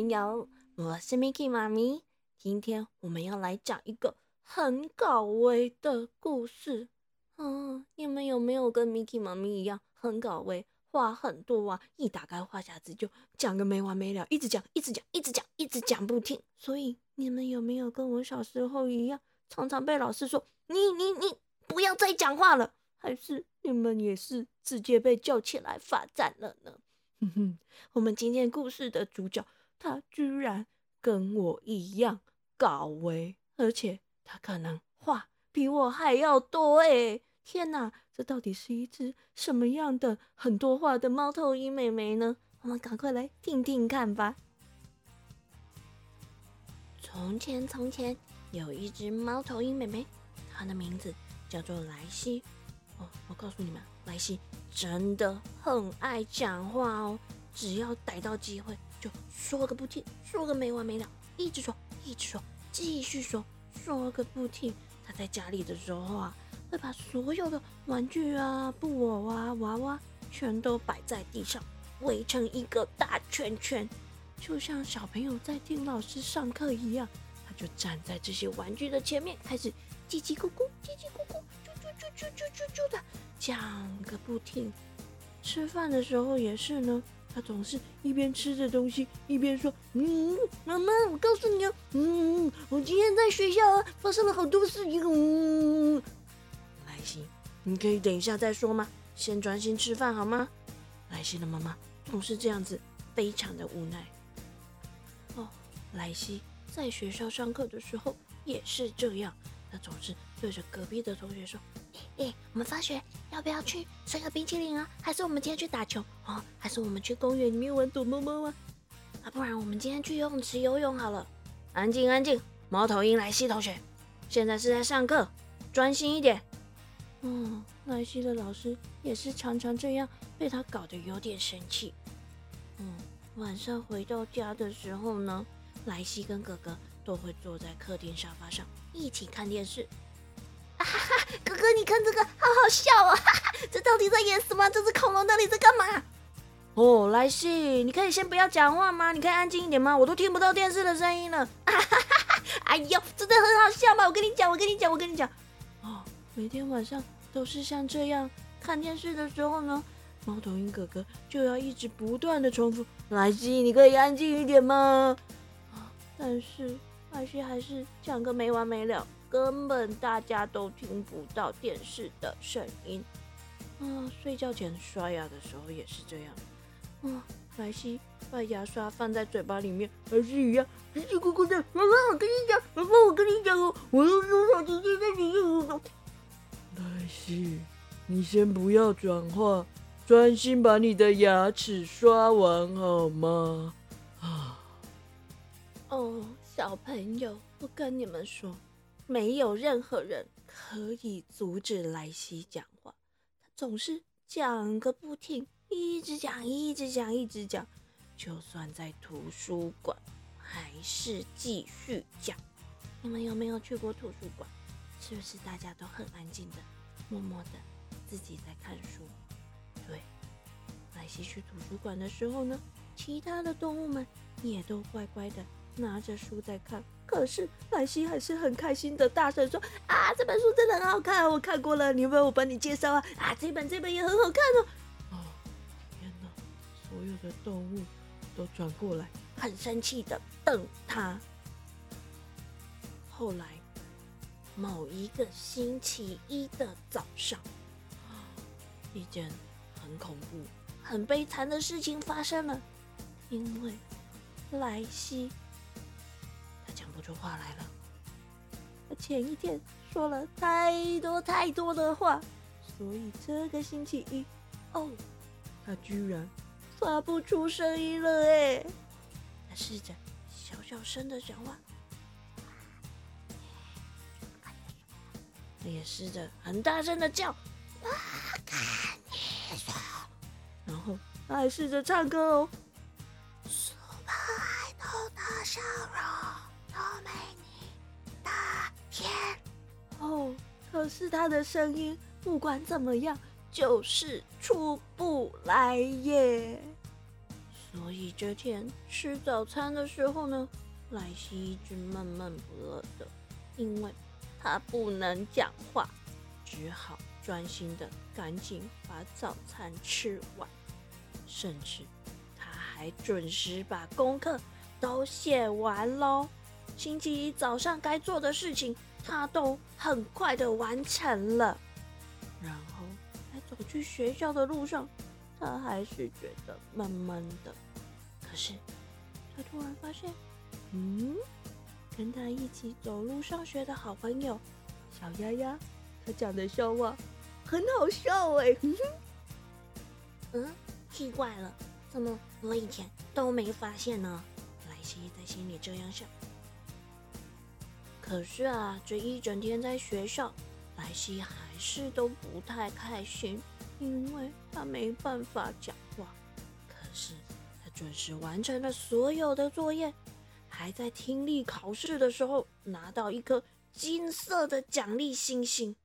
朋友，我是 Miki 妈咪。今天我们要来讲一个很搞味的故事。嗯，你们有没有跟 Miki 妈咪一样很搞味，话很多啊？一打开话匣子就讲个没完没了，一直讲，一直讲，一直讲，一直讲不停。所以你们有没有跟我小时候一样，常常被老师说你你你不要再讲话了？还是你们也是直接被叫起来罚站了呢？哼哼，我们今天故事的主角，他居然跟我一样搞威，而且他可能话比我还要多哎！天哪，这到底是一只什么样的很多话的猫头鹰妹妹呢？我们赶快来听听看吧。从前，从前有一只猫头鹰妹妹，她的名字叫做莱西。哦，我告诉你们，莱西。真的很爱讲话哦，只要逮到机会就说个不停，说个没完没了，一直说，一直说，继续说，说个不停。他在家里的时候啊，会把所有的玩具啊、布偶啊、娃娃全都摆在地上，围成一个大圈圈，就像小朋友在听老师上课一样。他就站在这些玩具的前面，开始叽叽咕咕，叽叽咕咕，啾啾啾啾啾啾啾的。讲个不停，吃饭的时候也是呢。他总是一边吃着东西，一边说：“嗯，妈妈，我告诉你哦，嗯，我今天在学校啊，发生了好多事情。”嗯，莱西，你可以等一下再说吗？先专心吃饭好吗？莱西的妈妈总是这样子，非常的无奈。哦，莱西在学校上课的时候也是这样，他总是对着隔壁的同学说。哎，我们放学要不要去吃个冰淇淋啊？还是我们今天去打球哦？还是我们去公园里面玩躲猫猫啊？啊，不然我们今天去游泳池游泳好了。安静，安静，猫头鹰莱西同学，现在是在上课，专心一点。嗯，莱西的老师也是常常这样，被他搞得有点生气。嗯，晚上回到家的时候呢，莱西跟哥哥都会坐在客厅沙发上一起看电视。哈哈，哥哥，你看这个，好好笑哦！哈哈，这到底在演什么？这只恐龙到底在干嘛？哦，莱西，你可以先不要讲话吗？你可以安静一点吗？我都听不到电视的声音了。哈哈哈！哎呦，真的很好笑吗？我跟你讲，我跟你讲，我跟你讲。哦，每天晚上都是像这样看电视的时候呢，猫头鹰哥哥就要一直不断的重复：莱西，你可以安静一点吗？但是莱西还是讲个没完没了。根本大家都听不到电视的声音。啊，睡觉前刷牙的时候也是这样。啊，莱西把牙刷放在嘴巴里面，还是一样叽叽咕咕的。妈妈，我跟你讲，妈妈，我跟你讲哦，我用手手直接在你用手。莱西，你先不要转话，专心把你的牙齿刷完好吗？啊。哦，小朋友，我跟你们说。没有任何人可以阻止莱西讲话，他总是讲个不停，一直讲，一直讲，一直讲。就算在图书馆，还是继续讲。你们有没有去过图书馆？是不是大家都很安静的，默默的自己在看书？对，莱西去图书馆的时候呢，其他的动物们也都乖乖的拿着书在看。可是莱西还是很开心的，大声说：“啊，这本书真的很好看，我看过了。你要我帮你介绍啊？啊，这本这本也很好看哦。”哦，天哪！所有的动物都转过来，很生气的瞪他。后来，某一个星期一的早上，一件很恐怖、很悲惨的事情发生了，因为莱西。话来了。他前一天说了太多太多的话，所以这个星期一，哦，他居然发不出声音了哎！他试着小小声的讲话，他也试着很大声的叫，我跟你说，然后他还试着唱歌哦。可是他的声音不管怎么样，就是出不来耶。所以这天吃早餐的时候呢，莱西一直闷闷不乐的，因为他不能讲话，只好专心的赶紧把早餐吃完，甚至他还准时把功课都写完喽。星期一早上该做的事情，他都很快的完成了。然后在走去学校的路上，他还是觉得闷闷的。可是他突然发现，嗯，跟他一起走路上学的好朋友小丫丫，他讲的笑话很好笑哎。嗯，奇怪了，怎么我以前都没发现呢？莱西在心里这样想。可是啊，这一整天在学校，莱西还是都不太开心，因为他没办法讲话。可是他准时完成了所有的作业，还在听力考试的时候拿到一颗金色的奖励星星。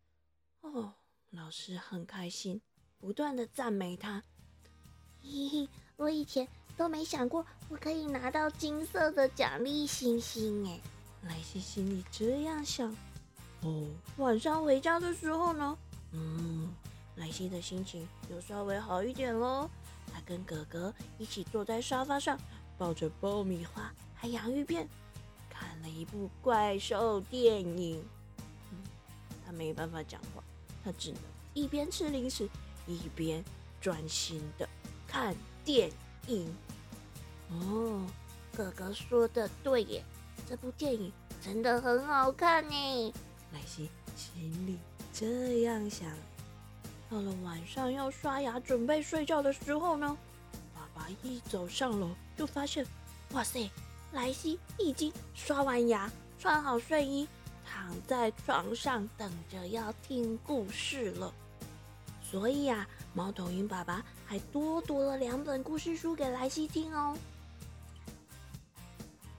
哦，老师很开心，不断的赞美他。嘿嘿，我以前都没想过我可以拿到金色的奖励星星哎。莱西心里这样想。哦，晚上回家的时候呢，嗯，莱西的心情又稍微好一点喽。他跟哥哥一起坐在沙发上，抱着爆米花还洋芋片，看了一部怪兽电影。他没办法讲话，他只能一边吃零食，一边专心的看电影。哦，哥哥说的对耶。这部电影真的很好看呢，莱西心里这样想。到了晚上要刷牙准备睡觉的时候呢，爸爸一走上楼就发现，哇塞，莱西已经刷完牙，穿好睡衣，躺在床上等着要听故事了。所以啊，猫头鹰爸爸还多读了两本故事书给莱西听哦。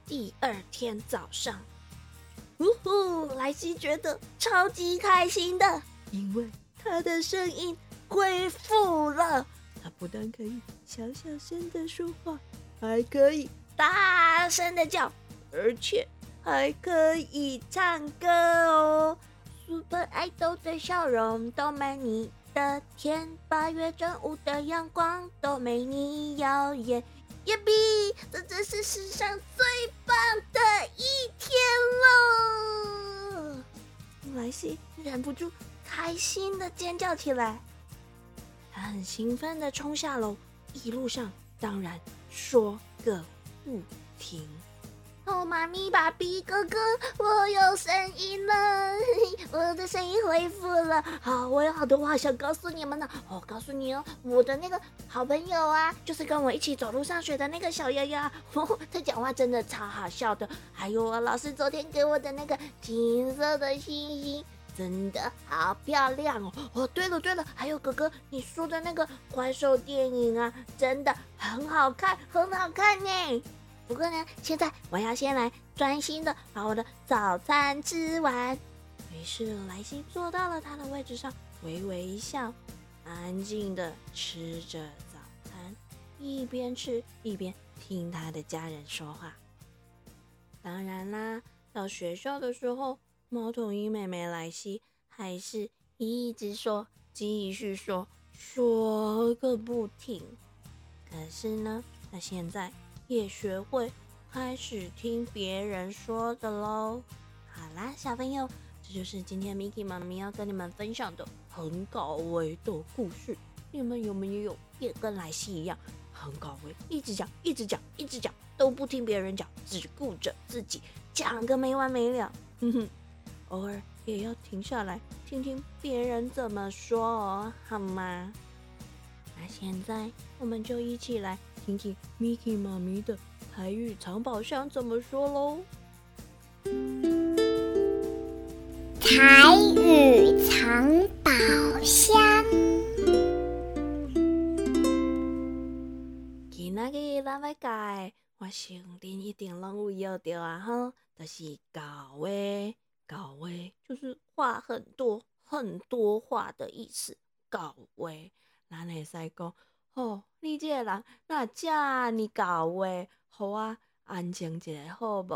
第二天早上，呜呼！莱西觉得超级开心的，因为他的声音恢复了。他不但可以小小声的说话，还可以大声的叫，而且还可以唱歌哦。Super Idol 的笑容都没你的甜，八月正午的阳光都没你耀眼。耶比，这真是世上最棒的一天喽！莱西忍不住开心的尖叫起来，他很兴奋的冲下楼，一路上当然说个不停。哦，妈咪，爸比，哥哥，我有声音了，我的声音恢复了。好，我有好多话想告诉你们呢。我告诉你哦，我的那个好朋友啊，就是跟我一起走路上学的那个小丫丫，他讲话真的超好笑的。还有啊，老师昨天给我的那个金色的星星，真的好漂亮哦。哦，对了对了，还有哥哥你说的那个怪兽电影啊，真的很好看，很好看呢。不过呢，现在我要先来专心的把我的早餐吃完。于是莱西坐到了他的位置上，微微一笑，安静的吃着早餐，一边吃一边听他的家人说话。当然啦，到学校的时候，猫头鹰妹妹莱西还是一直说，继续说，说个不停。可是呢，那现在。也学会开始听别人说的喽。好啦，小朋友，这就是今天 Miki 妈咪要跟你们分享的很搞味的故事。你们有没有也跟莱西一样很搞味，一直讲，一直讲，一直讲，都不听别人讲，只顾着自己讲个没完没了。哼哼，偶尔也要停下来听听别人怎么说，好吗？那现在我们就一起来。听听 Miki 妈咪的台语藏宝箱怎么说喽？台语藏宝箱。今仔日咱要教，我想恁一定拢有要到啊！哈，就是搞话，搞话就是话很多很多话的意思。搞话，咱会使讲。哦，你这个人那这么搞诶，好啊，安静一下好不？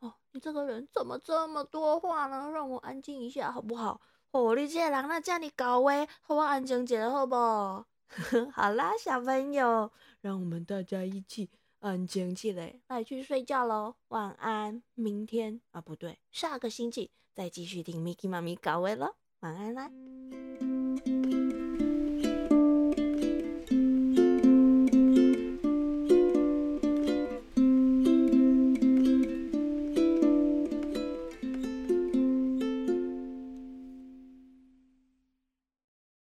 哦，你这个人怎么这么多话呢？让我安静一下好不好？哦，你这个人那这么搞诶，好我安静一下好不？好啦，小朋友，让我们大家一起安静起来，来去睡觉喽。晚安，明天啊，不对，下个星期再继续听 Miki 妈咪搞喂喽。晚安啦。